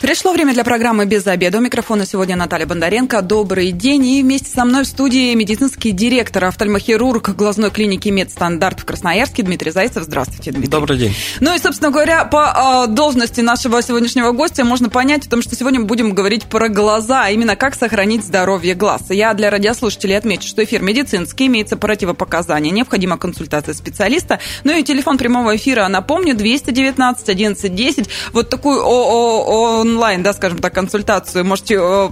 Пришло время для программы «Без обеда». У микрофона сегодня Наталья Бондаренко. Добрый день. И вместе со мной в студии медицинский директор, офтальмохирург глазной клиники «Медстандарт» в Красноярске Дмитрий Зайцев. Здравствуйте, Дмитрий. Добрый день. Ну и, собственно говоря, по э, должности нашего сегодняшнего гостя можно понять, потому что сегодня мы будем говорить про глаза, а именно как сохранить здоровье глаз. Я для радиослушателей отмечу, что эфир медицинский, имеется противопоказания, необходима консультация специалиста. Ну и телефон прямого эфира, напомню, 219 11 10. Вот такую о -о -о онлайн, да, скажем так, консультацию. Можете э,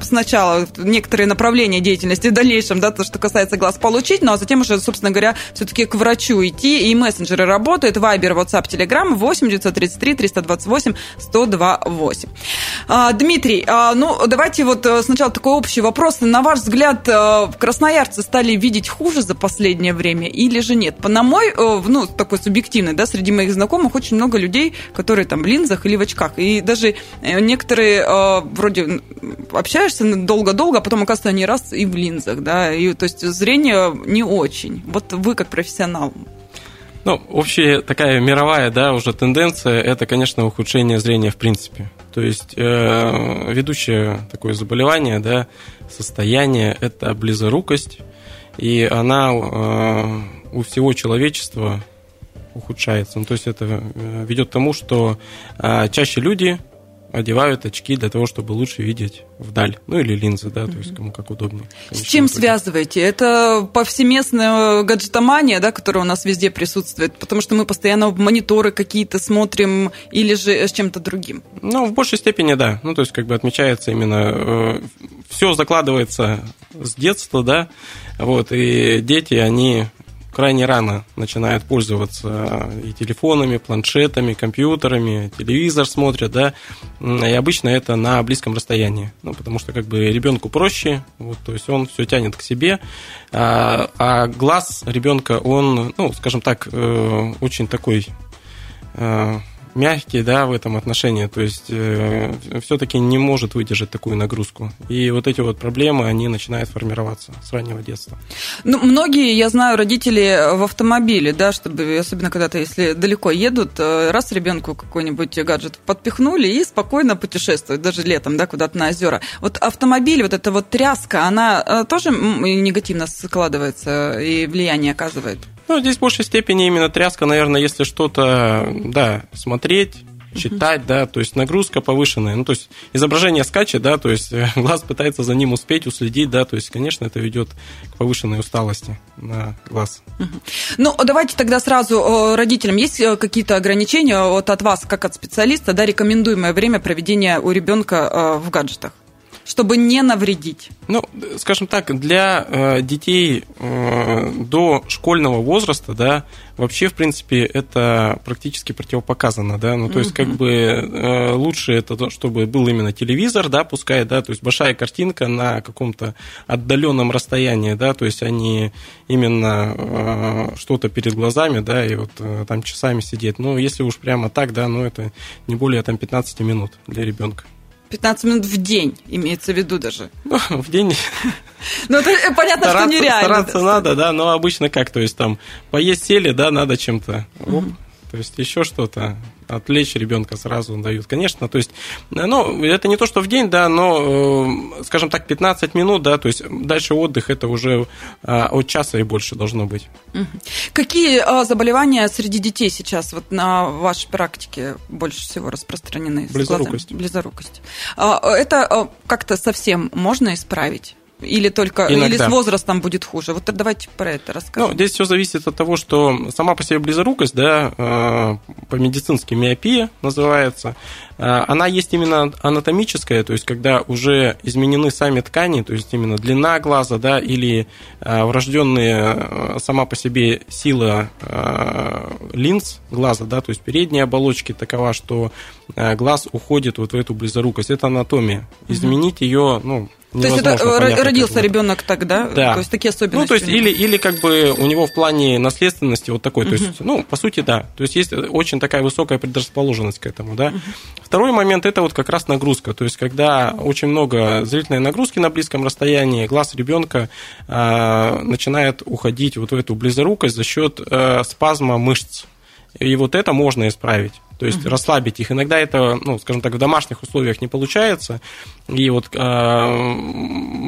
сначала некоторые направления деятельности в дальнейшем, да, то, что касается глаз, получить, ну а затем уже, собственно говоря, все-таки к врачу идти, и мессенджеры работают, Вайбер, WhatsApp, Telegram 8 933 328 1028. А, Дмитрий, а, ну давайте вот э, сначала такой общий вопрос. На ваш взгляд, э, красноярцы стали видеть хуже за последнее время или же нет? На мой, э, ну, такой субъективный, да, среди моих знакомых очень много людей, которые там в линзах или в очках, и даже некоторые вроде общаешься долго-долго, а потом, оказывается, они раз и в линзах, да, и, то есть зрение не очень. Вот вы как профессионал. Ну, общая такая мировая, да, уже тенденция, это, конечно, ухудшение зрения в принципе. То есть э, ведущее такое заболевание, да, состояние – это близорукость, и она э, у всего человечества ухудшается. Ну, то есть это э, ведет к тому, что э, чаще люди одевают очки для того, чтобы лучше видеть вдаль. Ну или линзы, да, то есть кому как удобнее. С чем будет. связываете? Это повсеместная гаджетомания, да, которая у нас везде присутствует, потому что мы постоянно в мониторы какие-то смотрим или же с чем-то другим? Ну, в большей степени, да. Ну, то есть как бы отмечается именно... Э, все закладывается с детства, да, вот, и дети, они крайне рано начинают пользоваться и телефонами, планшетами, компьютерами, телевизор смотрят, да, и обычно это на близком расстоянии, ну, потому что как бы ребенку проще, вот, то есть он все тянет к себе, а, а глаз ребенка, он, ну, скажем так, э, очень такой э, мягкий, да, в этом отношении, то есть э, все-таки не может выдержать такую нагрузку. И вот эти вот проблемы, они начинают формироваться с раннего детства. Ну, многие, я знаю, родители в автомобиле, да, чтобы, особенно когда-то, если далеко едут, э, раз ребенку какой-нибудь гаджет подпихнули и спокойно путешествуют, даже летом, да, куда-то на озера. Вот автомобиль, вот эта вот тряска, она э, тоже негативно складывается и влияние оказывает? Ну, здесь в большей степени именно тряска, наверное, если что-то, да, смотреть, читать, да, то есть нагрузка повышенная, ну, то есть изображение скачет, да, то есть глаз пытается за ним успеть, уследить, да, то есть, конечно, это ведет к повышенной усталости на глаз. Ну, давайте тогда сразу родителям, есть э, какие-то ограничения вот от вас, как от специалиста, да, рекомендуемое время проведения у ребенка э, в гаджетах? Чтобы не навредить? Ну, скажем так, для э, детей э, до школьного возраста, да, вообще, в принципе, это практически противопоказано, да, ну, то есть, как бы э, лучше это, то, чтобы был именно телевизор, да, пускай, да, то есть большая картинка на каком-то отдаленном расстоянии, да, то есть они именно что-то перед глазами, да, и вот там часами сидеть. Ну, если уж прямо так, да, ну, это не более там 15 минут для ребенка. 15 минут в день, имеется в виду даже. Ну, в день. Ну, это понятно, стараться, что нереально. Стараться надо, да, но обычно как, то есть там поесть сели, да, надо чем-то. Угу. То есть еще что-то отвлечь ребенка сразу дают. Конечно, то есть, ну, это не то, что в день, да, но, э, скажем так, 15 минут, да, то есть дальше отдых это уже а, от часа и больше должно быть. Какие а, заболевания среди детей сейчас вот на вашей практике больше всего распространены? Близорукость. Близорукость. А, это как-то совсем можно исправить? Или только Иногда. или с возрастом будет хуже? Вот давайте про это расскажем. Ну, здесь все зависит от того, что сама по себе близорукость, да, э, по-медицински миопия называется, э, она есть именно анатомическая, то есть когда уже изменены сами ткани, то есть именно длина глаза, да, или э, врожденная сама по себе сила линз глаза, да, то есть передние оболочки такова, что глаз уходит вот в эту близорукость. Это анатомия. Изменить ее, ну, То есть это родился ребенок тогда? Да. То есть такие особенности? Ну, то есть или, или как бы у него в плане наследственности вот такой, то есть, ну, по сути, да. То есть есть очень такая высокая предрасположенность к этому, да. Второй момент – это вот как раз нагрузка. То есть когда очень много зрительной нагрузки на близком расстоянии, глаз ребенка э, начинает уходить вот в эту близорукость за счет э, спазма мышц. И вот это можно исправить то есть угу. расслабить их. Иногда это, ну, скажем так, в домашних условиях не получается, и вот а,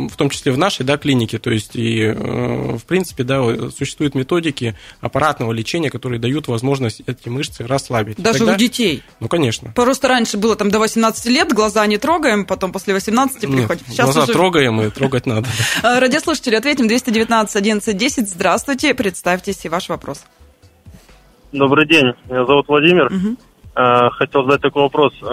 в том числе в нашей да, клинике, то есть и э, в принципе да, существуют методики аппаратного лечения, которые дают возможность эти мышцы расслабить. Даже Тогда, у детей? Ну, конечно. Просто раньше было там до 18 лет, глаза не трогаем, потом после 18 приходим. Сейчас глаза уже... трогаем и трогать надо. А, радиослушатели, ответим 219 11 10. Здравствуйте, представьтесь и ваш вопрос. Добрый день, меня зовут Владимир. Угу. Э, хотел задать такой вопрос. Э,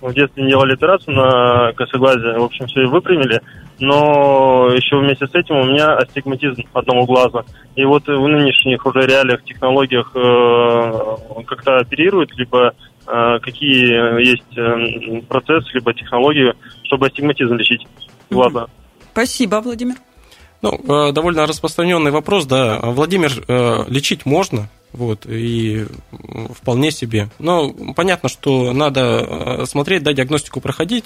в детстве не делали операцию на косоглазе, в общем, все и выпрямили, но еще вместе с этим у меня астигматизм одного глаза. И вот в нынешних уже реалиях, технологиях э, как-то оперируют, либо какие есть процессы, либо технологии, чтобы астигматизм лечить глаза. Спасибо, Владимир. Ну, довольно распространенный вопрос, да. Владимир, лечить можно, вот, и вполне себе. Но понятно, что надо э, смотреть, да, диагностику проходить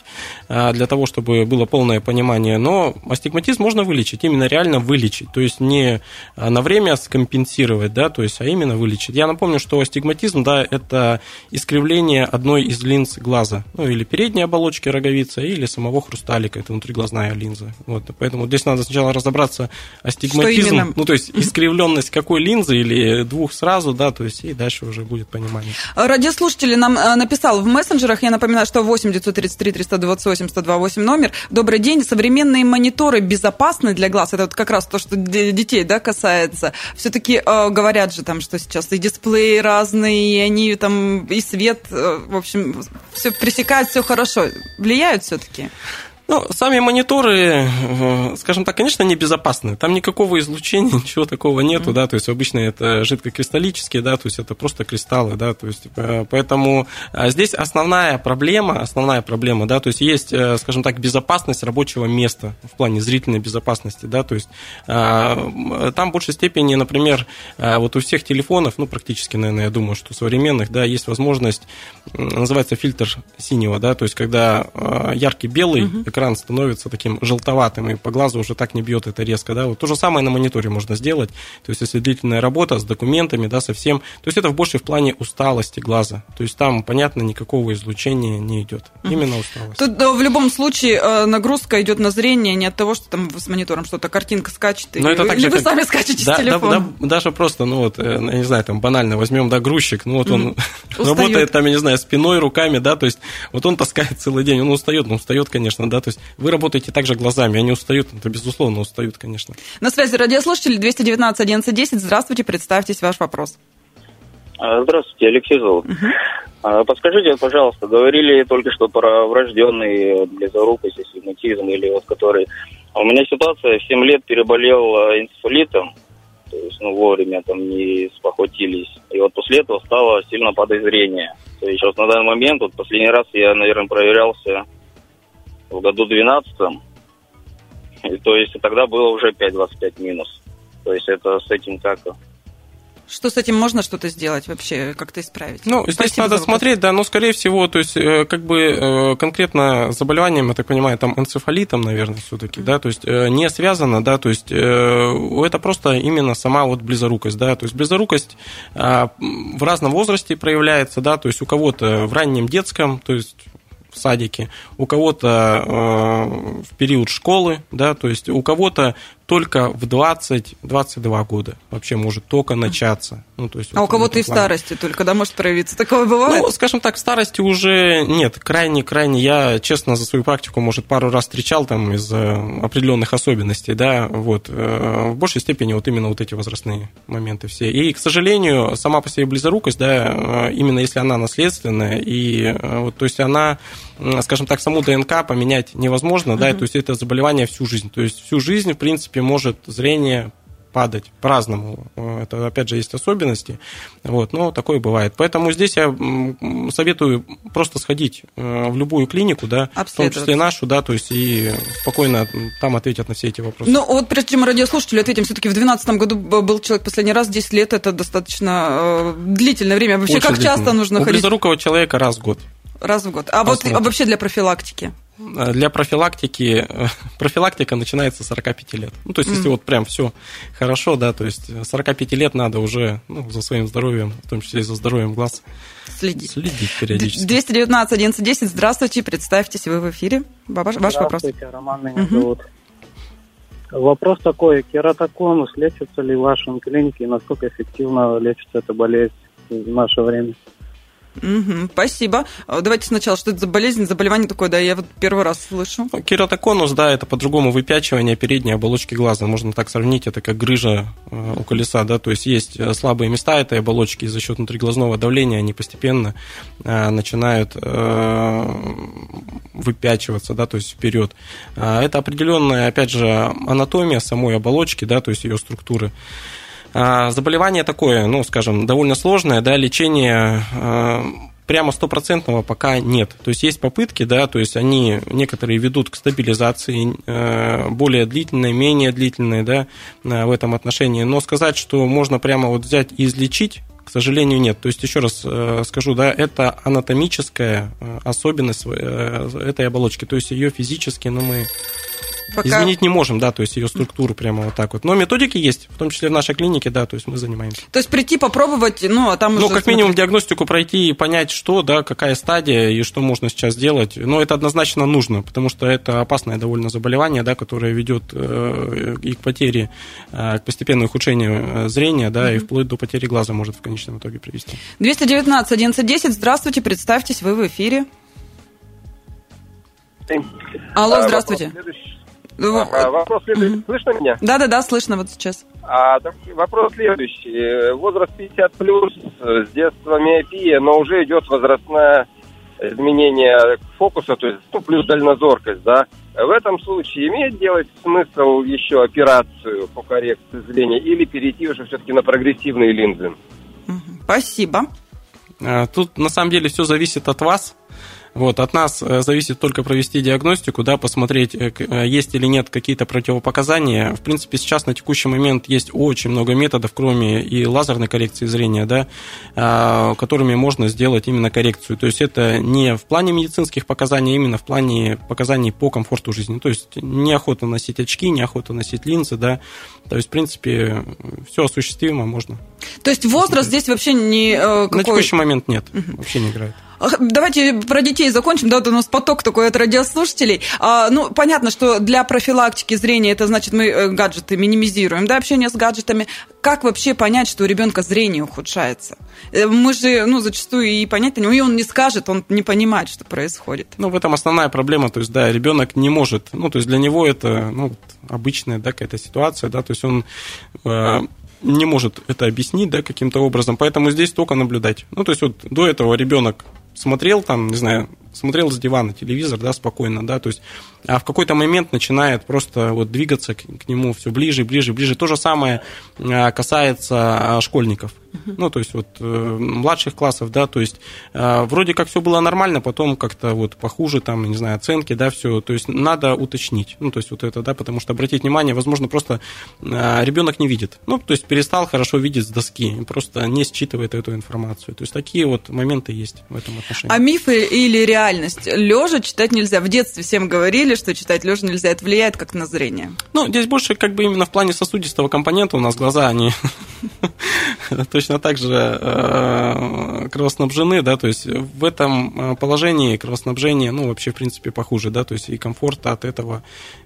э, для того, чтобы было полное понимание. Но астигматизм можно вылечить, именно реально вылечить. То есть не на время скомпенсировать, да, то есть, а именно вылечить. Я напомню, что астигматизм, да, это искривление одной из линз глаза. Ну, или передней оболочки роговицы, или самого хрусталика, это внутриглазная линза. Вот, поэтому здесь надо сначала разобраться астигматизм, ну, то есть искривленность какой линзы или двух сразу, сразу, да, то есть и дальше уже будет понимание. Радиослушатели нам э, написал в мессенджерах, я напоминаю, что 8 933 328 128 номер. Добрый день, современные мониторы безопасны для глаз? Это вот как раз то, что детей, да, касается. Все-таки э, говорят же там, что сейчас и дисплеи разные, и они там, и свет, э, в общем, все пресекают, все хорошо. Влияют все-таки? Ну, сами мониторы, э, скажем так, конечно, небезопасны. Там никакого излучения, ничего такого нету, mm-hmm. да, то есть обычно это жидкокристаллические, да, то есть это просто кристаллы, да, то есть э, поэтому а, здесь основная проблема, основная проблема, да, то есть есть, э, скажем так, безопасность рабочего места в плане зрительной безопасности, да, то есть там в большей степени, например, вот у всех телефонов, ну, практически, наверное, я думаю, что современных, да, есть возможность, называется фильтр синего, да, то есть когда яркий белый mm-hmm экран становится таким желтоватым, и по глазу уже так не бьет это резко, да, вот то же самое на мониторе можно сделать, то есть если длительная работа с документами, да, со всем, то есть это больше в плане усталости глаза, то есть там, понятно, никакого излучения не идет, именно усталость. Тут в любом случае э, нагрузка идет на зрение не от того, что там с монитором что-то картинка скачет, Но это так или вы как... сами скачете да, с телефона. Да, да, даже просто, ну вот, э, я не знаю, там банально возьмем, да, грузчик, ну вот он работает там, я не знаю, спиной, руками, да, то есть вот он таскает целый день, он устает, ну устает, конечно, да, то есть вы работаете также глазами, они устают, это безусловно устают, конечно. На связи радиослушатели 219 11 10. Здравствуйте, представьтесь ваш вопрос. А, здравствуйте, Алексей зовут. Угу. Подскажите, пожалуйста, говорили только что про врожденный близорукость, астигматизм, или вот который... У меня ситуация, в 7 лет переболел а, энцефалитом, то есть, ну, вовремя там не спохватились. И вот после этого стало сильно подозрение. То есть, вот на данный момент, вот последний раз я, наверное, проверялся году 12 то есть тогда было уже 5,25 минус. То есть это с этим как что с этим можно что-то сделать вообще, как-то исправить? Ну, здесь Спасибо надо смотреть, да, но, скорее всего, то есть, э, как бы э, конкретно заболеванием, я так понимаю, там энцефалитом, наверное, все-таки, mm-hmm. да, то есть э, не связано, да, то есть это просто именно сама вот близорукость, да, то есть близорукость в разном возрасте проявляется, да, то есть у кого-то в раннем детском, то есть в садике, у кого-то э, в период школы, да, то есть у кого-то только в 20-22 года вообще может только начаться. Ну, то есть, а вот у кого-то и в старости только, да, может проявиться? Такое бывает? Ну, скажем так, в старости уже нет. Крайне-крайне, я, честно, за свою практику, может, пару раз встречал там из определенных особенностей, да, вот. Э, в большей степени вот именно вот эти возрастные моменты все. И, к сожалению, сама по себе близорукость, да, э, именно если она наследственная, и э, вот, то есть она, скажем так, саму ДНК поменять невозможно, uh-huh. да, то есть это заболевание всю жизнь. То есть всю жизнь, в принципе, принципе, может зрение падать по-разному. Это, опять же, есть особенности. Вот, но такое бывает. Поэтому здесь я советую просто сходить э, в любую клинику, да, в том числе нашу, да, то есть и спокойно там ответят на все эти вопросы. Ну, вот прежде чем радиослушателю ответим, все-таки в 2012 году был человек последний раз, 10 лет, это достаточно э, длительное время. Вообще, Очень как часто нужно У ходить? У близорукого человека раз в год. Раз в год. А Посмотрим. вот а вообще для профилактики? Для профилактики, профилактика начинается с 45 лет. Ну, то есть, если mm. вот прям все хорошо, да, то есть 45 лет надо уже ну, за своим здоровьем, в том числе и за здоровьем глаз, следить. Следить периодически. 219 1110, здравствуйте, представьтесь, вы в эфире. Ваш, ваш вопрос. Здравствуйте, Роман меня угу. зовут. Вопрос такой, кератоконус лечится ли в вашем клинике и насколько эффективно лечится эта болезнь в наше время? Угу, спасибо. А, давайте сначала, что это за болезнь, заболевание такое, да, я вот первый раз слышу. Ну, кератоконус, да, это по-другому выпячивание передней оболочки глаза. Можно так сравнить, это как грыжа э, у колеса, да, то есть есть э, слабые места этой оболочки, и за счет внутриглазного давления они постепенно э, начинают выпячиваться, да, то есть вперед. Это определенная, опять же, анатомия самой оболочки, да, то есть ее структуры. А, заболевание такое, ну, скажем, довольно сложное, да, лечение а, прямо стопроцентного пока нет. То есть есть попытки, да, то есть они некоторые ведут к стабилизации, а, более длительной, менее длительной, да, в этом отношении. Но сказать, что можно прямо вот взять и излечить, к сожалению, нет. То есть, еще раз скажу, да, это анатомическая особенность этой оболочки. То есть, ее физически, ну, мы Пока... Изменить не можем, да, то есть ее структуру прямо вот так вот. Но методики есть, в том числе в нашей клинике, да, то есть мы занимаемся. То есть прийти попробовать, ну, а там Ну, как минимум диагностику пройти и понять, что, да, какая стадия и что можно сейчас делать. Но это однозначно нужно, потому что это опасное довольно заболевание, да, которое ведет э, и к потере, э, к постепенному ухудшению э, зрения, да, mm-hmm. и вплоть до потери глаза может в конечном итоге привести. 219 1110, здравствуйте, представьтесь, вы в эфире. Алло, здравствуйте. Ну, а, вопрос следующий. Слышно меня? Да-да-да, слышно вот сейчас. А, так, вопрос следующий. Возраст 50 плюс, с детства миопия, но уже идет возрастное изменение фокуса, то есть ну, плюс дальнозоркость, да. В этом случае имеет делать смысл еще операцию по коррекции зрения или перейти уже все-таки на прогрессивные линзы? Спасибо. А, тут на самом деле все зависит от вас. Вот, от нас э, зависит только провести диагностику, да, посмотреть, э, э, есть или нет какие-то противопоказания. В принципе, сейчас на текущий момент есть очень много методов, кроме и лазерной коррекции зрения, да, а, которыми можно сделать именно коррекцию. То есть это не в плане медицинских показаний, а именно в плане показаний по комфорту жизни. То есть неохота носить очки, неохота носить линзы, да. То есть, в принципе, все осуществимо, можно. То есть возраст здесь вообще не какой... На текущий момент нет, вообще не играет. Давайте про детей закончим. Да, вот у нас поток такой от радиослушателей. А, ну, понятно, что для профилактики зрения это значит, мы э, гаджеты минимизируем, да, общение с гаджетами. Как вообще понять, что у ребенка зрение ухудшается? Э, мы же, ну, зачастую и понять не и он не скажет, он не понимает, что происходит. Ну, в этом основная проблема. То есть, да, ребенок не может, ну, то есть для него это, ну, обычная, да, какая-то ситуация, да, то есть он э, не может это объяснить, да, каким-то образом, поэтому здесь только наблюдать. Ну, то есть вот до этого ребенок смотрел там, не знаю, смотрел с дивана телевизор, да, спокойно, да, то есть, а в какой-то момент начинает просто вот двигаться к, к нему все ближе, ближе, ближе. То же самое а, касается а, школьников, ну, то есть вот э, младших классов, да, то есть а, вроде как все было нормально, потом как-то вот похуже, там, не знаю, оценки, да, все, то есть надо уточнить, ну, то есть вот это, да, потому что обратить внимание, возможно, просто ребенок не видит, ну, то есть перестал хорошо видеть с доски, просто не считывает эту информацию, то есть такие вот моменты есть в этом отношении. А мифы или реальность реальность. Лежа читать нельзя. В детстве всем говорили, что читать лежа нельзя. Это влияет как на зрение. Ну, здесь больше как бы именно в плане сосудистого компонента у нас глаза, они точно так же э, кровоснабжены, да, то есть в этом э, положении кровоснабжение, ну, вообще, в принципе, похуже, да, то есть и комфорта от этого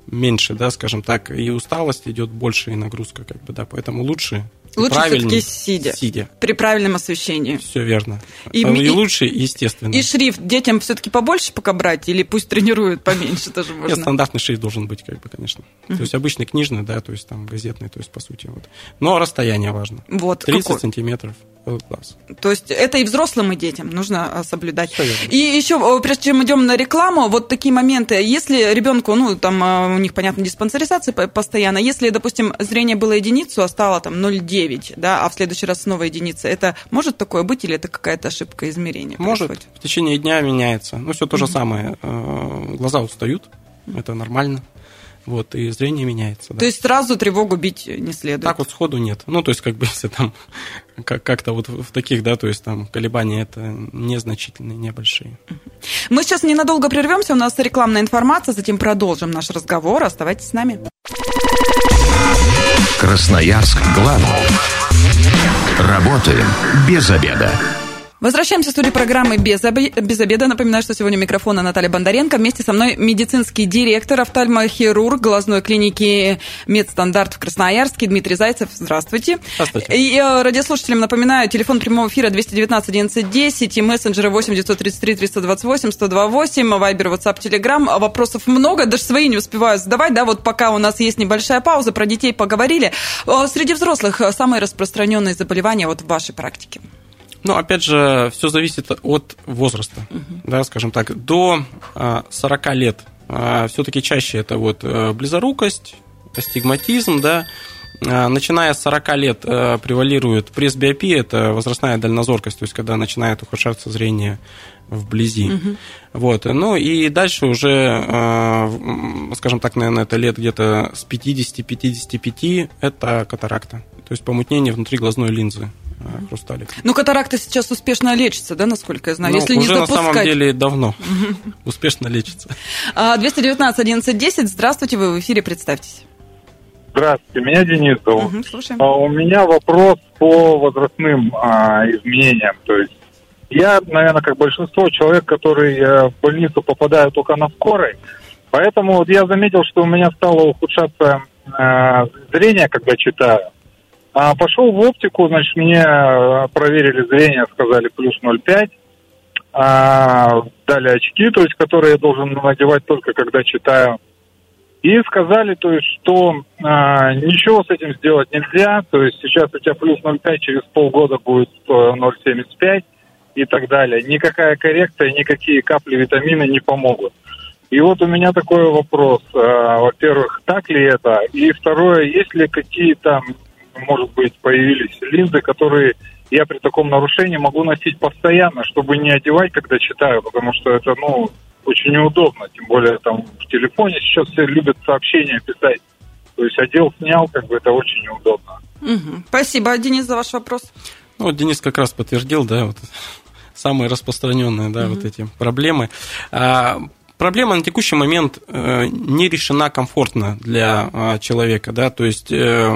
меньше, да, скажем так, и усталость идет больше, и нагрузка, как бы, да, поэтому лучше Лучше все-таки сидя. Сидя. При правильном освещении. Все верно. И, и, и лучше, естественно. И шрифт детям все-таки побольше пока брать, или пусть тренируют поменьше тоже можно? Нет, стандартный шрифт должен быть, как бы, конечно. Uh-huh. То есть обычный книжный, да, то есть там газетный, то есть по сути. Вот. Но расстояние важно. Вот. 30 какой? сантиметров. Глаз. То есть это и взрослым, и детям нужно а, соблюдать. И еще, прежде чем идем на рекламу, вот такие моменты. Если ребенку, ну, там а, у них, понятно, диспансеризация постоянно, если, допустим, зрение было единицу, а стало там 0,9, да, а в следующий раз снова единица, это может такое быть или это какая-то ошибка измерения? Может, происходит? в течение дня меняется. Ну, все то же mm-hmm. самое. Э, глаза устают, это нормально. Вот, и зрение меняется. Да. То есть сразу тревогу бить не следует? Так вот сходу нет. Ну, то есть, как бы, если там как-то вот в таких, да, то есть там колебания это незначительные, небольшие. Мы сейчас ненадолго прервемся, у нас рекламная информация, затем продолжим наш разговор. Оставайтесь с нами. Красноярск главный. Работаем без обеда. Возвращаемся в студию программы без, обе... без обеда. Напоминаю, что сегодня у микрофона Наталья Бондаренко. Вместе со мной медицинский директор, офтальмохирург глазной клиники Медстандарт в Красноярске Дмитрий Зайцев. Здравствуйте. Здравствуйте. И э, радиослушателям напоминаю, телефон прямого эфира 219 11 10 и мессенджеры 8 933 328 128, вайбер, ватсап, телеграм. Вопросов много, даже свои не успеваю задавать. Да, вот пока у нас есть небольшая пауза, про детей поговорили. Э, среди взрослых э, самые распространенные заболевания вот в вашей практике? Ну, опять же, все зависит от возраста, угу. да, скажем так. До 40 а, лет а, все-таки чаще это вот э, близорукость, астигматизм, да, а, Начиная с 40 лет э, превалирует пресбиопия, это возрастная дальнозоркость, то есть когда начинает ухудшаться зрение вблизи. Угу. Вот. Ну и дальше уже, скажем так, наверное, это лет где-то с 50-55 это катаракта, то есть помутнение внутри глазной линзы. Хрусталик. Ну, катаракта сейчас успешно лечится, да, насколько я знаю? Ну, Если уже не запускать... на самом деле давно успешно лечится. 219 11 10, здравствуйте, вы в эфире, представьтесь. Здравствуйте, меня Денис зовут. Угу, слушаем. А, у меня вопрос по возрастным а, изменениям. То есть я, наверное, как большинство человек, которые э, в больницу попадают только на скорой, поэтому вот я заметил, что у меня стало ухудшаться э, зрение, когда читаю. А пошел в оптику, значит, мне э, проверили зрение, сказали плюс 0,5. А, дали очки, то есть, которые я должен надевать только когда читаю. И сказали, то есть, что а, ничего с этим сделать нельзя. То есть сейчас у тебя плюс 0,5, через полгода будет 0,75 и так далее. Никакая коррекция, никакие капли витамина не помогут. И вот у меня такой вопрос. А, во-первых, так ли это? И второе, есть ли какие-то может быть, появились линзы, которые я при таком нарушении могу носить постоянно, чтобы не одевать, когда читаю, потому что это, ну, очень неудобно, тем более там в телефоне сейчас все любят сообщения писать. То есть одел, снял, как бы это очень неудобно. Угу. Спасибо, Денис, за ваш вопрос. Ну, вот Денис как раз подтвердил, да, вот самые распространенные, да, угу. вот эти проблемы. А, проблема на текущий момент э, не решена комфортно для э, человека, да, то есть э,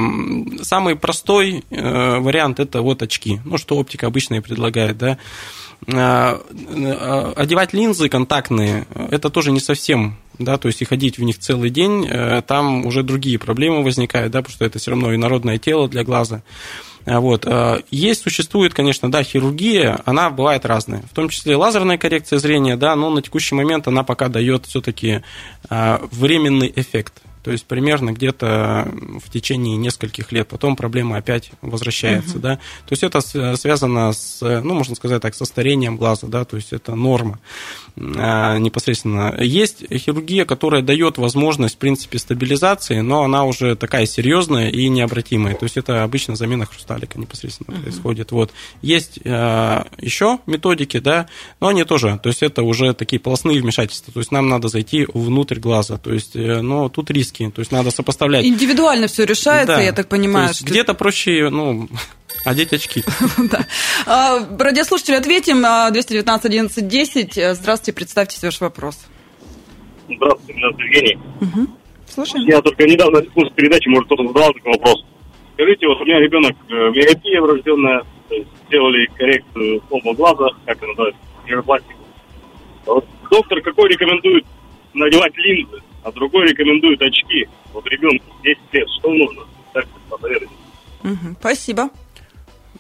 самый простой вариант это вот очки, ну, что оптика обычно и предлагает, да, одевать линзы контактные, это тоже не совсем да, то есть и ходить в них целый день, там уже другие проблемы возникают, да, потому что это все равно инородное тело для глаза. А, вот. А, есть, существует, конечно, да, хирургия, она бывает разная, в том числе лазерная коррекция зрения, да, но на текущий момент она пока дает все-таки а, временный эффект. То есть примерно где-то в течение нескольких лет потом проблема опять возвращается, угу. да. То есть это связано с, ну, можно сказать так, со старением глаза, да, то есть это норма непосредственно. Есть хирургия, которая дает возможность, в принципе, стабилизации, но она уже такая серьезная и необратимая. То есть это обычно замена хрусталика непосредственно угу. происходит. Вот. Есть а, еще методики, да, но они тоже, то есть это уже такие полостные вмешательства. То есть нам надо зайти внутрь глаза. То есть, э, но тут риски то есть надо сопоставлять. Индивидуально все решается, да. я так понимаю. То что... Где-то проще, ну, одеть очки. да. А, радиослушатели, ответим. 219 11 10. Здравствуйте, представьте ваш вопрос. Здравствуйте, меня зовут Евгений. Угу. Слушаем. Я только недавно слушал передачу, может, кто-то задавал такой вопрос. Скажите, вот у меня ребенок э, миопия врожденная, сделали коррекцию оба глаза, как это называется, нейропластику. Вот доктор какой рекомендует надевать линзы? а другой рекомендует очки. Вот ребенку 10 лет, что нужно? Так посоветуйте. Угу, спасибо.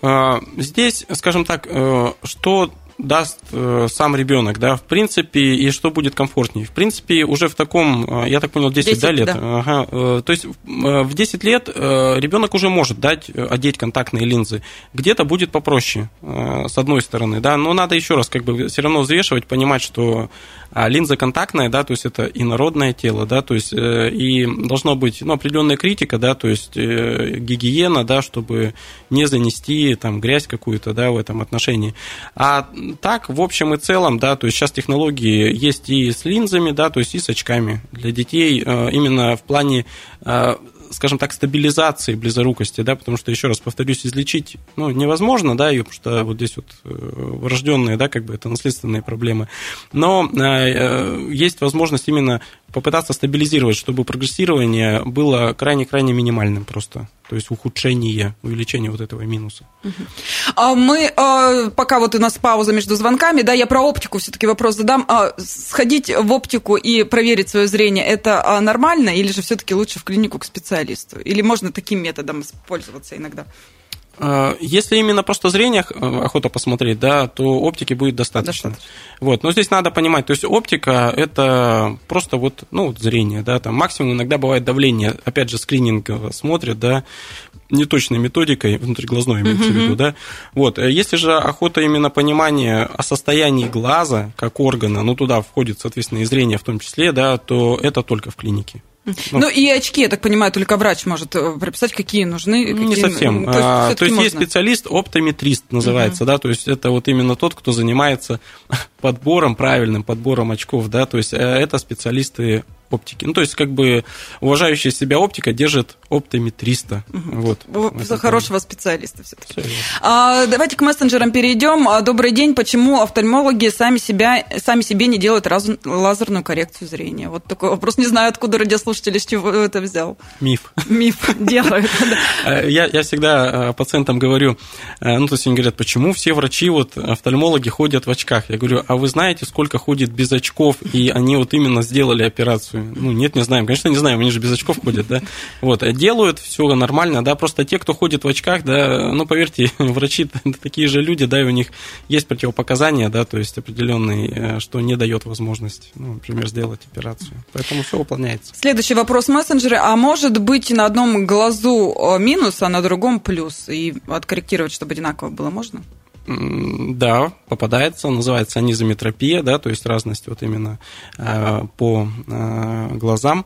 А, здесь, скажем так, э, что даст э, сам ребенок, да, в принципе, и что будет комфортнее. В принципе, уже в таком, я так понял, 10, 10 да, лет. Да. Ага, то есть в 10 лет ребенок уже может дать, одеть контактные линзы. Где-то будет попроще, с одной стороны, да, но надо еще раз как бы все равно взвешивать, понимать, что а линза контактная, да, то есть это инородное тело, да, то есть э, и должно быть ну, определенная критика, да, то есть э, гигиена, да, чтобы не занести там грязь какую-то, да, в этом отношении. А так, в общем и целом, да, то есть сейчас технологии есть и с линзами, да, то есть и с очками для детей э, именно в плане скажем так, стабилизации близорукости, да, потому что, еще раз повторюсь, излечить, ну, невозможно, да, ее, потому что вот здесь вот э, врожденные, да, как бы это наследственные проблемы, но э, э, есть возможность именно попытаться стабилизировать, чтобы прогрессирование было крайне-крайне минимальным просто. То есть ухудшение, увеличение вот этого минуса. А мы, а, пока вот у нас пауза между звонками, да, я про оптику все-таки вопрос задам. А, сходить в оптику и проверить свое зрение, это нормально или же все-таки лучше в клинику к специалисту? Или можно таким методом пользоваться иногда? А, если именно просто зрение э, охота посмотреть, да, то оптики будет достаточно. достаточно. Вот. Но здесь надо понимать, то есть оптика – это просто вот, ну, зрение, да, там максимум иногда бывает давление, опять же, скрининг смотрят, да, неточной методикой, внутриглазной имеется uh-huh. в виду, да. Вот. Э, если же охота именно понимания о состоянии глаза как органа, ну, туда входит, соответственно, и зрение в том числе, да, то это только в клинике. Ну, ну и очки, я так понимаю, только врач может э, прописать, какие нужны. Какие... Не совсем. То есть, а, то есть есть специалист, оптометрист называется, угу. да, то есть это вот именно тот, кто занимается подбором, правильным подбором очков, да, то есть э, это специалисты оптики. Ну, то есть, как бы уважающая себя оптика держит оптометриста. Угу. Вот. За хорошего специалиста все-таки. Все а, давайте к мессенджерам перейдем. А, добрый день. Почему офтальмологи сами, себя, сами себе не делают раз, лазерную коррекцию зрения? Вот такой вопрос. Не знаю, откуда радиослушатели с чего это взял. Миф. Миф делают. А, я, всегда а, пациентам говорю, ну, то есть они говорят, почему все врачи, вот офтальмологи ходят в очках? Я говорю, а вы знаете, сколько ходит без очков, и они вот именно сделали операцию? Ну, нет, не знаем. Конечно, не знаем, они же без очков ходят, да. Вот, а делают все нормально, да, просто те, кто ходит в очках, да, ну, поверьте, врачи такие же люди, да, и у них есть противопоказания, да, то есть определенные, э, что не дает возможность, ну, например, сделать операцию. Поэтому все выполняется. Следующий вопрос мессенджеры. А может быть на одном глазу э, минус, а на другом плюс? И откорректировать, чтобы одинаково было, можно? Да, попадается, называется анизометропия, да, то есть разность вот именно э, по э, глазам.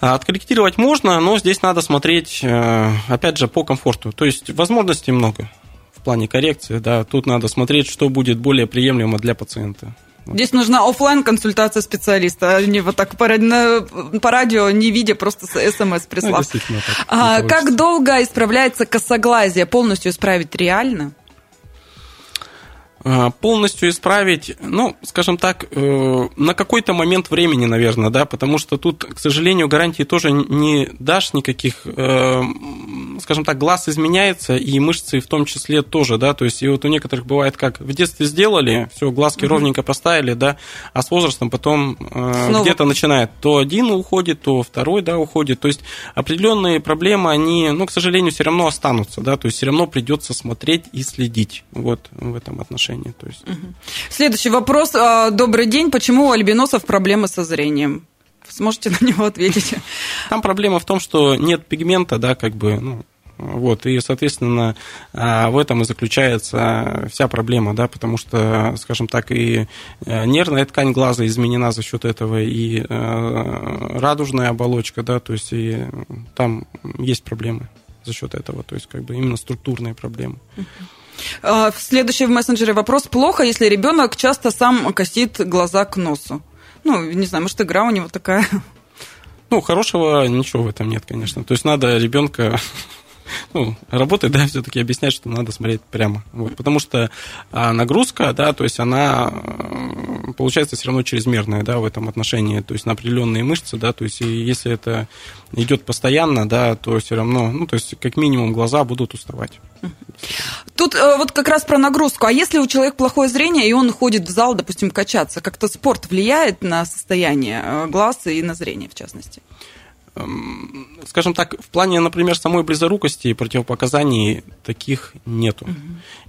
А откорректировать можно, но здесь надо смотреть, э, опять же, по комфорту. То есть возможностей много в плане коррекции, да, тут надо смотреть, что будет более приемлемо для пациента. Здесь нужна офлайн консультация специалиста, а не вот так по, по радио, не видя, просто смс прислав. Ну, а, как долго исправляется косоглазие? Полностью исправить реально? А, полностью исправить, ну, скажем так, э, на какой-то момент времени, наверное, да, потому что тут, к сожалению, гарантии тоже не дашь никаких, э, скажем так, глаз изменяется, и мышцы в том числе тоже, да, то есть и вот у некоторых бывает как, в детстве сделали, все, глазки угу. ровненько поставили, да, а с возрастом потом э, где-то начинает, то один уходит, то второй, да, уходит, то есть определенные проблемы, они, ну, к сожалению, все равно останутся, да, то есть все равно придется смотреть и следить, вот в этом отношении отношении. То есть. Следующий вопрос. А, добрый день. Почему у альбиносов проблемы со зрением? Сможете на него ответить? Там проблема в том, что нет пигмента, да, как бы, ну, вот, и, соответственно, а, в этом и заключается вся проблема, да, потому что, скажем так, и э, нервная ткань глаза изменена за счет этого, и э, радужная оболочка, да, то есть и там есть проблемы за счет этого, то есть как бы именно структурные проблемы. Uh-huh. Следующий в мессенджере вопрос. Плохо, если ребенок часто сам косит глаза к носу? Ну, не знаю, может, игра у него такая. Ну, хорошего ничего в этом нет, конечно. То есть надо ребенка ну, работать, да, все-таки объяснять, что надо смотреть прямо. Вот, потому что а, нагрузка, да, то есть она получается все равно чрезмерная, да, в этом отношении, то есть на определенные мышцы, да, то есть и если это идет постоянно, да, то все равно, ну, то есть как минимум глаза будут уставать. Тут э, вот как раз про нагрузку. А если у человека плохое зрение, и он ходит в зал, допустим, качаться, как-то спорт влияет на состояние э, глаз и на зрение, в частности? Скажем так, в плане, например, самой близорукости и противопоказаний таких нету.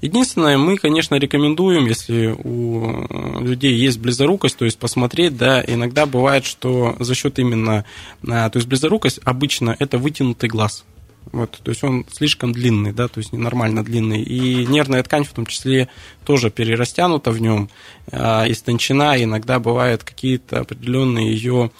Единственное, мы, конечно, рекомендуем, если у людей есть близорукость, то есть посмотреть, да, иногда бывает, что за счет именно, а, то есть близорукость обычно это вытянутый глаз. Вот, то есть он слишком длинный, да, то есть ненормально длинный. И нервная ткань в том числе тоже перерастянута в нем, а, истончена, иногда бывают какие-то определенные ее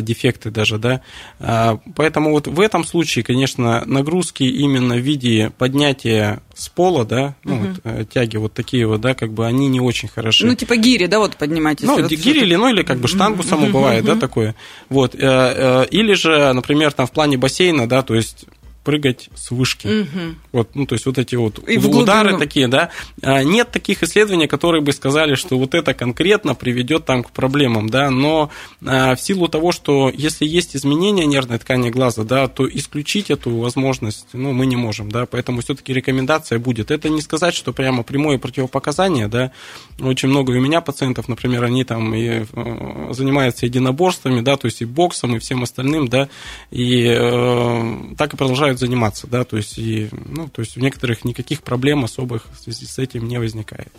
дефекты даже, да. А, поэтому вот в этом случае, конечно, нагрузки именно в виде поднятия с пола, да, ну, угу. вот, э, тяги вот такие вот, да, как бы они не очень хороши. Ну, типа гири, да, вот поднимать. Ну, вот гири или, ну, или как бы штангу угу. саму бывает, угу. да, такое. Вот. Э, э, или же, например, там в плане бассейна, да, то есть прыгать с вышки. Угу. Вот, ну, то есть вот эти вот И удары такие, да. А, нет таких исследований, которые бы сказали, что вот это конкретно приведет там к проблемам, да, но а, в силу того, что если есть изменения нервной ткани глаза, да, то исключить эту возможность, ну, мы не можем, да, поэтому все-таки рекомендация будет. Это не сказать, что прямо прямое противопоказание, да, очень много у меня пациентов, например, они там и э, занимаются единоборствами, да, то есть и боксом, и всем остальным, да, и э, так и продолжают продолжают заниматься, да, то есть, и, ну, то есть у некоторых никаких проблем особых в связи с этим не возникает.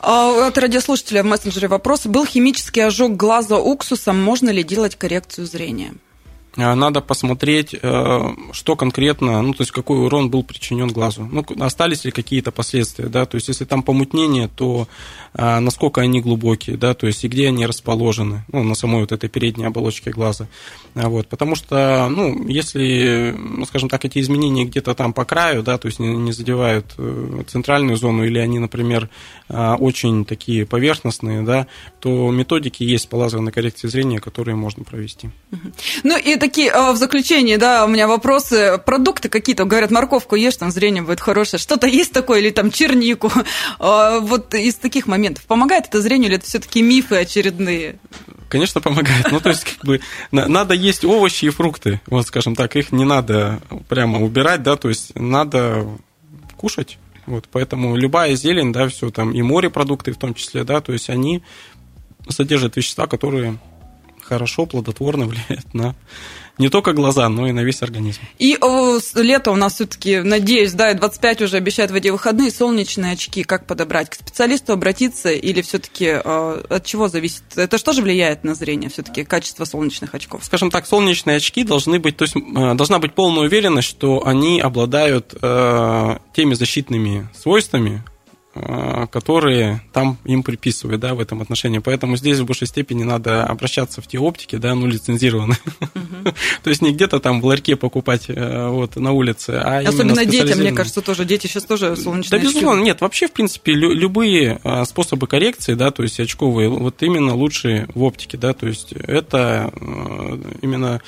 А, от радиослушателя в мессенджере вопрос. Был химический ожог глаза уксусом, можно ли делать коррекцию зрения? А, надо посмотреть, э, что конкретно, ну, то есть какой урон был причинен глазу. Ну, остались ли какие-то последствия, да, то есть если там помутнение, то а, насколько они глубокие, да, то есть и где они расположены, ну, на самой вот этой передней оболочке глаза. А, вот, потому что, ну, если, ну, скажем так, эти изменения где-то там по краю, да, то есть не, не задевают э, центральную зону, или они, например, очень такие поверхностные, да, то методики есть по лазерной коррекции зрения, которые можно провести. Ну, и такие а, в заключение, да, у меня вопросы. Продукты какие-то, говорят, морковку ешь, там зрение будет хорошее. Что-то есть такое, или там чернику? А, вот из таких моментов. Помогает это зрению, или это все-таки мифы очередные? Конечно, помогает. Ну, то есть, как бы, надо есть овощи и фрукты. Вот, скажем так, их не надо прямо убирать, да, то есть, надо кушать. Вот, поэтому любая зелень, да, все там, и морепродукты в том числе, да, то есть, они содержат вещества, которые хорошо, плодотворно влияет на не только глаза, но и на весь организм. И о, лето у нас все-таки, надеюсь, да, и 25 уже обещают в эти выходные, солнечные очки как подобрать? К специалисту обратиться или все-таки э, от чего зависит? Это что же влияет на зрение все-таки, качество солнечных очков? Скажем так, солнечные очки должны быть, то есть э, должна быть полная уверенность, что они обладают э, теми защитными свойствами, которые там им приписывают, да, в этом отношении. Поэтому здесь в большей степени надо обращаться в те оптики, да, ну, лицензированные. То есть не где-то там в ларьке покупать э, вот на улице, а Особенно детям, мне кажется, тоже. Дети сейчас тоже солнечные Да, безусловно, нет. Вообще, в принципе, любые э, способы коррекции, да, то есть очковые, вот именно лучшие в оптике, да, то есть это именно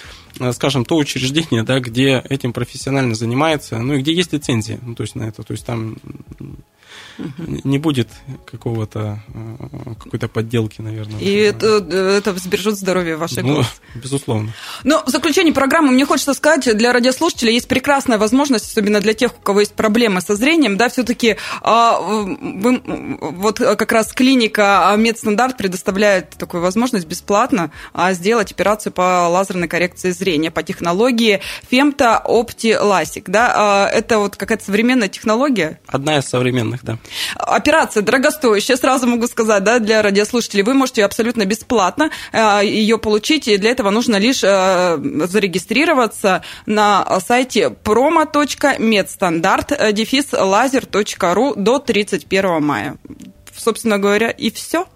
скажем, то учреждение, да, где этим профессионально занимается, ну и где есть лицензия, ну, то есть на это, то есть там не будет какого-то э, какой-то подделки, наверное. И это, это сбережет здоровье вашей ну, глаз. Безусловно. Но в заключение программы мне хочется сказать, для радиослушателей есть прекрасная возможность, особенно для тех, у кого есть проблемы со зрением, да, все-таки а, вот как раз клиника Медстандарт предоставляет такую возможность бесплатно а, сделать операцию по лазерной коррекции зрения по технологии Femta Opti LASIK, да, а, это вот какая-то современная технология? Одна из современных, да. Операция дорогостоящая, сразу могу сказать, да, для радиослушателей. Вы можете абсолютно бесплатно э, ее получить, и для этого нужно лишь э, зарегистрироваться на сайте promo.medstandard дефис лазер.ру до 31 мая. Собственно говоря, и все.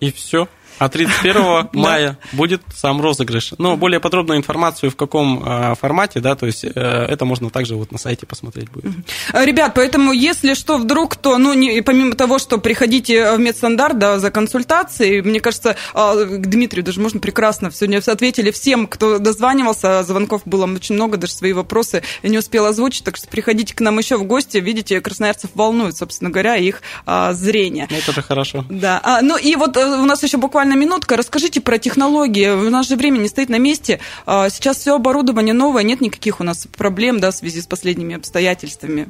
И все. А 31 мая будет сам розыгрыш. Но более подробную информацию в каком а, формате, да, то есть э, это можно также вот на сайте посмотреть будет. Ребят, поэтому если что вдруг, то, ну, не, помимо того, что приходите в медстандарт, да, за консультацией, мне кажется, а, к Дмитрию даже можно прекрасно сегодня ответили всем, кто дозванивался, звонков было очень много, даже свои вопросы не успела озвучить, так что приходите к нам еще в гости, видите, красноярцев волнует, собственно говоря, их а, зрение. Ну, это же хорошо. Да, а, ну и вот э, у нас еще буквально буквально минутка. Расскажите про технологии. У нас же время не стоит на месте. А, сейчас все оборудование новое, нет никаких у нас проблем да, в связи с последними обстоятельствами.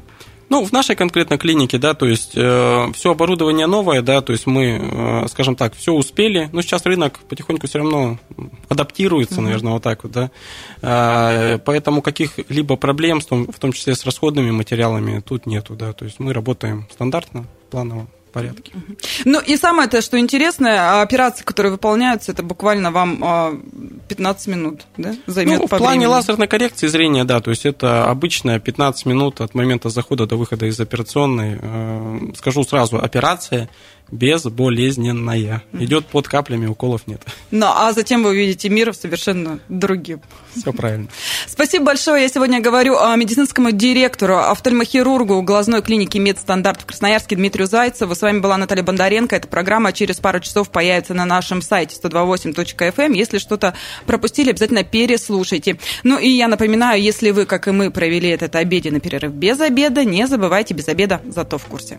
Ну, в нашей конкретно клинике, да, то есть э, все оборудование новое, да, то есть мы, э, скажем так, все успели, но сейчас рынок потихоньку все равно адаптируется, mm-hmm. наверное, вот так вот, да. Э, поэтому каких-либо проблем, в в том числе с расходными материалами, тут нету, да, то есть мы работаем стандартно, планово порядке. Ну и самое то, что интересно, а операции, которые выполняются, это буквально вам 15 а, минут, да, займет ну, в плане времени. лазерной коррекции зрения, да, то есть это обычная 15 минут от момента захода до выхода из операционной. Э, скажу сразу, операция безболезненная. Идет под каплями, уколов нет. Ну, а затем вы увидите мир совершенно другим. Все правильно. Спасибо большое. Я сегодня говорю о медицинскому директору, офтальмохирургу глазной клиники Медстандарт в Красноярске Дмитрию Зайцеву. С вами была Наталья Бондаренко. Эта программа через пару часов появится на нашем сайте 128.fm. Эм. Если что-то пропустили, обязательно переслушайте. Ну и я напоминаю, если вы, как и мы, провели этот обеденный перерыв без обеда, не забывайте без обеда, зато в курсе.